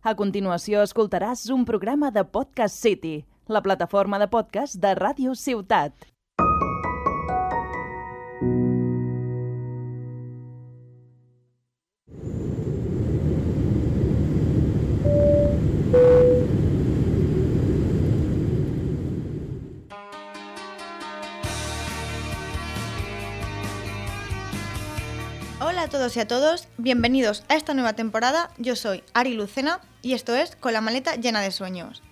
A continuació escoltaràs un programa de Podcast City, la plataforma de podcast de Ràdio Ciutat. Hola a todos y a todos, bienvenidos a esta nueva temporada. Yo soy Ari Lucena y esto es Con la maleta llena de sueños.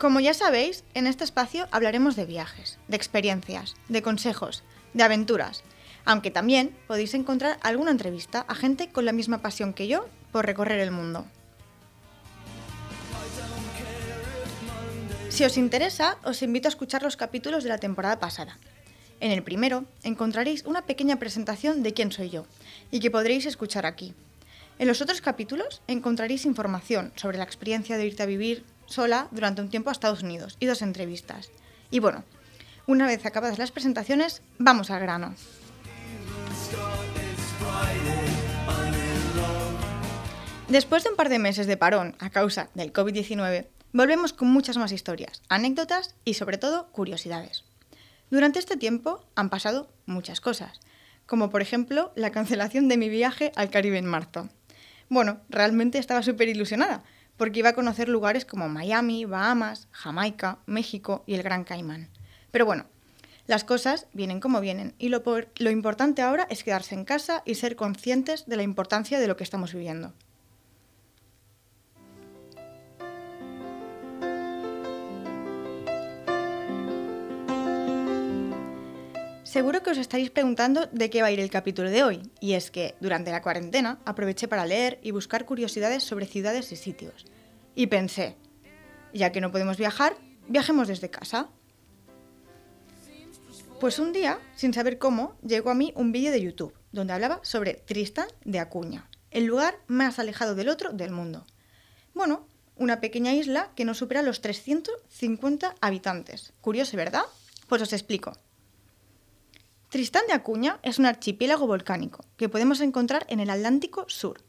Como ya sabéis, en este espacio hablaremos de viajes, de experiencias, de consejos, de aventuras, aunque también podéis encontrar alguna entrevista a gente con la misma pasión que yo por recorrer el mundo. Si os interesa, os invito a escuchar los capítulos de la temporada pasada. En el primero encontraréis una pequeña presentación de quién soy yo y que podréis escuchar aquí. En los otros capítulos encontraréis información sobre la experiencia de irte a vivir sola durante un tiempo a Estados Unidos y dos entrevistas. Y bueno, una vez acabadas las presentaciones, vamos al grano. Después de un par de meses de parón a causa del COVID-19, volvemos con muchas más historias, anécdotas y sobre todo curiosidades. Durante este tiempo han pasado muchas cosas, como por ejemplo la cancelación de mi viaje al Caribe en marzo. Bueno, realmente estaba súper ilusionada, porque iba a conocer lugares como Miami, Bahamas, Jamaica, México y el Gran Caimán. Pero bueno, las cosas vienen como vienen y lo, lo importante ahora es quedarse en casa y ser conscientes de la importancia de lo que estamos viviendo. Seguro que os estaréis preguntando de qué va a ir el capítulo de hoy, y es que durante la cuarentena aproveché para leer y buscar curiosidades sobre ciudades y sitios. Y pensé, ya que no podemos viajar, viajemos desde casa. Pues un día, sin saber cómo, llegó a mí un vídeo de YouTube donde hablaba sobre Tristán de Acuña, el lugar más alejado del otro del mundo. Bueno, una pequeña isla que no supera los 350 habitantes. Curioso, ¿verdad? Pues os explico. Tristán de Acuña es un archipiélago volcánico que podemos encontrar en el Atlántico Sur.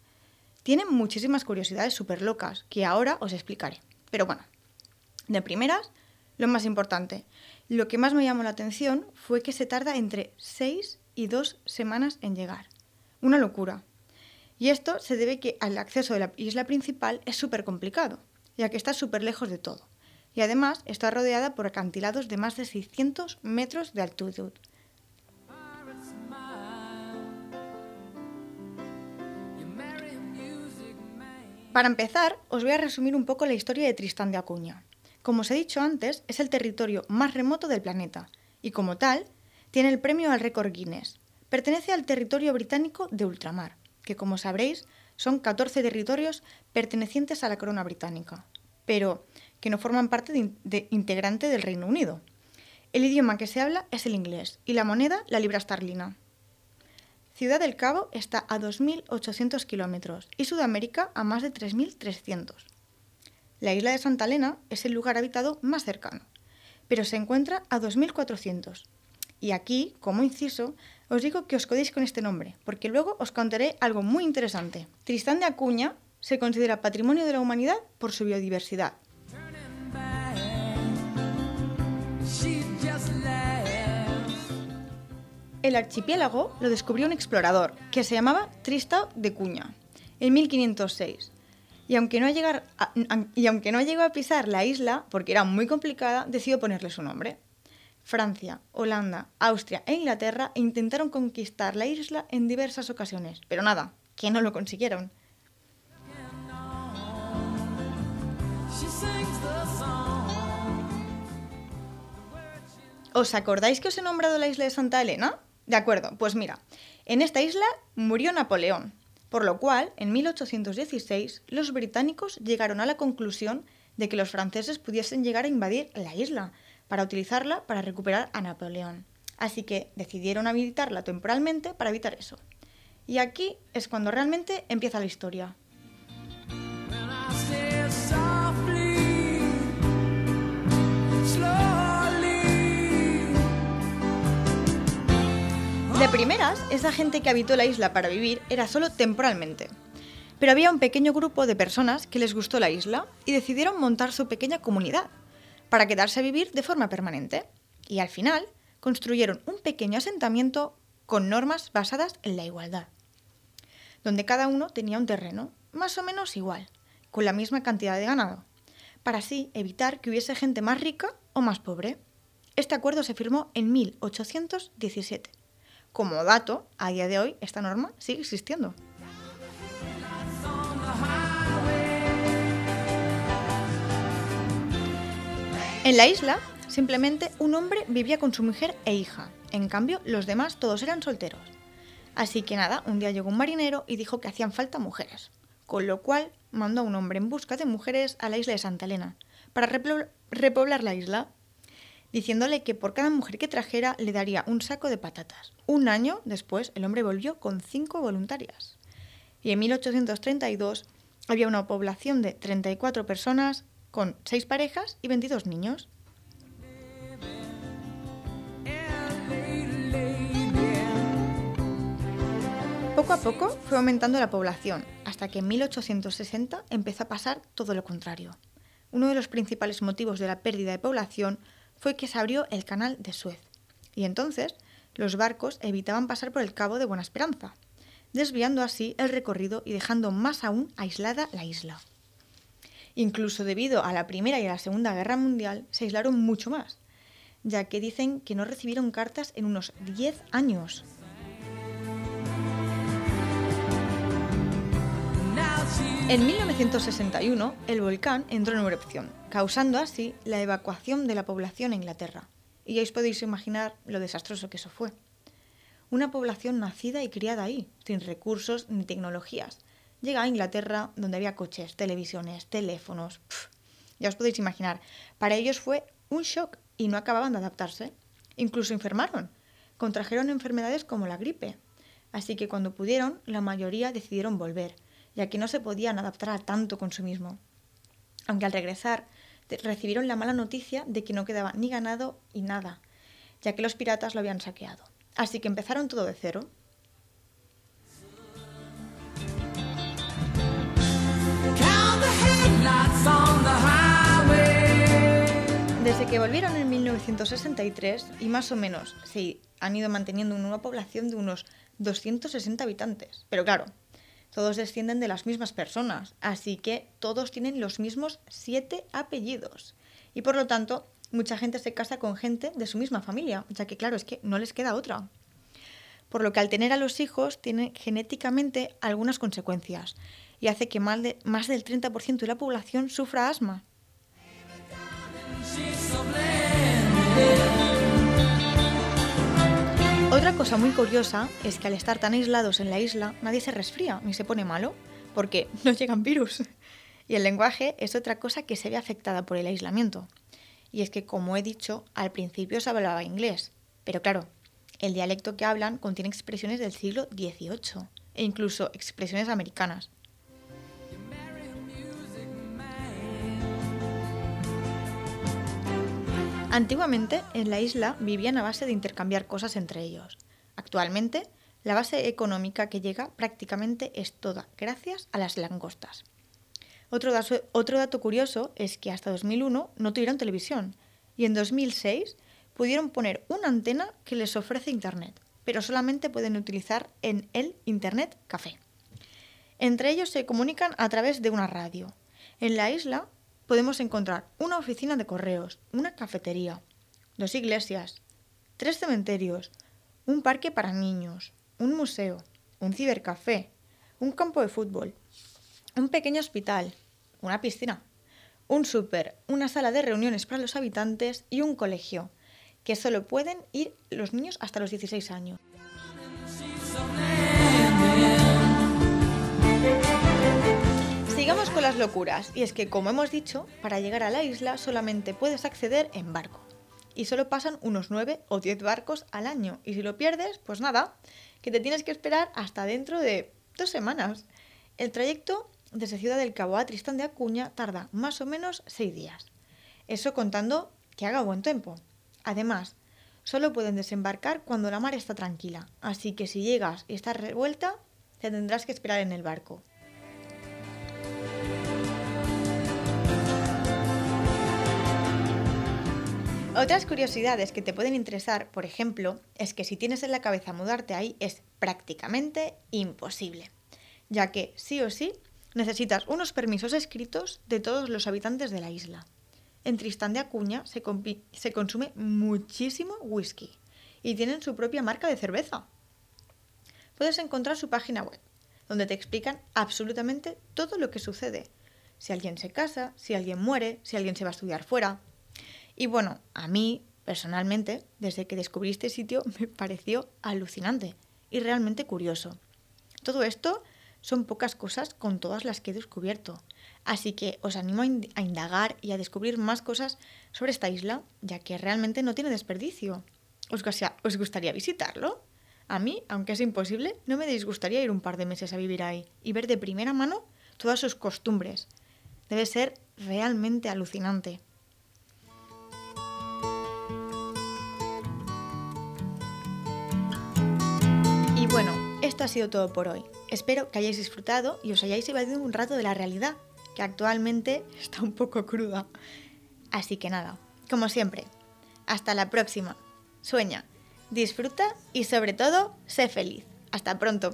Tiene muchísimas curiosidades súper locas que ahora os explicaré. Pero bueno, de primeras, lo más importante, lo que más me llamó la atención fue que se tarda entre 6 y 2 semanas en llegar. Una locura. Y esto se debe que el acceso de la isla principal es súper complicado, ya que está súper lejos de todo. Y además está rodeada por acantilados de más de 600 metros de altitud. Para empezar, os voy a resumir un poco la historia de Tristán de Acuña. Como os he dicho antes, es el territorio más remoto del planeta y como tal, tiene el premio al récord Guinness. Pertenece al territorio británico de ultramar, que como sabréis son 14 territorios pertenecientes a la corona británica, pero que no forman parte integrante del Reino Unido. El idioma que se habla es el inglés y la moneda la libra esterlina. Ciudad del Cabo está a 2.800 kilómetros y Sudamérica a más de 3.300. La isla de Santa Elena es el lugar habitado más cercano, pero se encuentra a 2.400. Y aquí, como inciso, os digo que os codéis con este nombre, porque luego os contaré algo muy interesante. Tristán de Acuña se considera Patrimonio de la Humanidad por su biodiversidad. El archipiélago lo descubrió un explorador que se llamaba Tristán de Cuña en 1506. Y aunque, no y aunque no llegó a pisar la isla, porque era muy complicada, decidió ponerle su nombre. Francia, Holanda, Austria e Inglaterra intentaron conquistar la isla en diversas ocasiones, pero nada, que no lo consiguieron. ¿Os acordáis que os he nombrado la isla de Santa Elena? De acuerdo, pues mira, en esta isla murió Napoleón, por lo cual, en 1816, los británicos llegaron a la conclusión de que los franceses pudiesen llegar a invadir la isla para utilizarla para recuperar a Napoleón. Así que decidieron habilitarla temporalmente para evitar eso. Y aquí es cuando realmente empieza la historia. Primeras, esa gente que habitó la isla para vivir era solo temporalmente. Pero había un pequeño grupo de personas que les gustó la isla y decidieron montar su pequeña comunidad para quedarse a vivir de forma permanente. Y al final construyeron un pequeño asentamiento con normas basadas en la igualdad, donde cada uno tenía un terreno más o menos igual, con la misma cantidad de ganado, para así evitar que hubiese gente más rica o más pobre. Este acuerdo se firmó en 1817. Como dato, a día de hoy esta norma sigue existiendo. En la isla, simplemente un hombre vivía con su mujer e hija. En cambio, los demás todos eran solteros. Así que nada, un día llegó un marinero y dijo que hacían falta mujeres. Con lo cual mandó a un hombre en busca de mujeres a la isla de Santa Elena para repoblar la isla, diciéndole que por cada mujer que trajera le daría un saco de patatas. Un año después, el hombre volvió con cinco voluntarias. Y en 1832 había una población de 34 personas con 6 parejas y 22 niños. Poco a poco fue aumentando la población, hasta que en 1860 empezó a pasar todo lo contrario. Uno de los principales motivos de la pérdida de población fue que se abrió el canal de Suez, y entonces los barcos evitaban pasar por el Cabo de Buena Esperanza, desviando así el recorrido y dejando más aún aislada la isla. Incluso debido a la Primera y a la Segunda Guerra Mundial, se aislaron mucho más, ya que dicen que no recibieron cartas en unos 10 años. En 1961, el volcán entró en erupción, causando así la evacuación de la población a Inglaterra. Y ya os podéis imaginar lo desastroso que eso fue. Una población nacida y criada ahí, sin recursos ni tecnologías. Llega a Inglaterra, donde había coches, televisiones, teléfonos. ya os podéis imaginar. Para ellos fue un shock y no acababan de adaptarse. Incluso enfermaron. Contrajeron enfermedades como la gripe. Así que cuando pudieron, la mayoría decidieron volver, ya que no se podían adaptar a tanto consumismo. Aunque al regresar recibieron la mala noticia de que no quedaba ni ganado y nada, ya que los piratas lo habían saqueado. Así que empezaron todo de cero. Desde que volvieron en 1963 y más o menos se han ido manteniendo una población de unos 260 habitantes. Pero claro, todos descienden de las mismas personas, así que todos tienen los mismos siete apellidos. Y por lo tanto, mucha gente se casa con gente de su misma familia, ya que claro, es que no les queda otra. Por lo que al tener a los hijos tiene genéticamente algunas consecuencias y hace que más, más del 30% de la población sufra asma. Otra cosa muy curiosa es que al estar tan aislados en la isla nadie se resfría ni se pone malo, porque no llegan virus. Y el lenguaje es otra cosa que se ve afectada por el aislamiento. Y es que, como he dicho, al principio se hablaba inglés, pero claro, el dialecto que hablan contiene expresiones del siglo XVIII e incluso expresiones americanas. Antiguamente, en la isla vivían a base de intercambiar cosas entre ellos. Actualmente, la base económica que llega prácticamente es toda gracias a las langostas. Otro, dato curioso es que hasta 2001 no tuvieron televisión y en 2006 pudieron poner una antena que les ofrece Internet, pero solamente pueden utilizar en el Internet Café. Entre ellos se comunican a través de una radio. En la isla podemos encontrar una oficina de correos, una cafetería, dos iglesias, tres cementerios, un parque para niños, un museo, un cibercafé, un campo de fútbol, un pequeño hospital, una piscina, un súper, una sala de reuniones para los habitantes y un colegio, que solo pueden ir los niños hasta los 16 años. Locuras, y es que, como hemos dicho, para llegar a la isla solamente puedes acceder en barco. Y solo pasan unos 9 o 10 barcos al año, y si lo pierdes, pues nada, que te tienes que esperar hasta dentro de dos semanas. El trayecto desde Ciudad del Cabo a Tristán de Acuña tarda más o menos 6 días. Eso contando que haga buen tiempo. Además, solo pueden desembarcar cuando la mar está tranquila, así que si llegas y estás revuelta, te tendrás que esperar en el barco. Otras curiosidades que te pueden interesar, por ejemplo, es que si tienes en la cabeza mudarte ahí es prácticamente imposible, ya que sí o sí necesitas unos permisos escritos de todos los habitantes de la isla. En Tristán de Acuña se, se consume muchísimo whisky y tienen su propia marca de cerveza. Puedes encontrar su página web, donde te explican absolutamente todo lo que sucede. Si alguien se casa, si alguien muere, si alguien se va a estudiar fuera. Y bueno, a mí, personalmente, desde que descubrí este sitio, me pareció alucinante y realmente curioso. Todo esto son pocas cosas con todas las que he descubierto. Así que os animo a ind- a indagar y a descubrir más cosas sobre esta isla, ya que realmente no tiene desperdicio. ¿Os, gustaría- os gustaría visitarlo? A mí, aunque es imposible, no me disgustaría ir un par de meses a vivir ahí y ver de primera mano todas sus costumbres. Debe ser realmente alucinante. Ha sido todo por hoy. Espero que hayáis disfrutado y os hayáis evadido un rato de la realidad, que actualmente está un poco cruda. Así que nada, como siempre, hasta la próxima. Sueña, disfruta y sobre todo, sé feliz. Hasta pronto.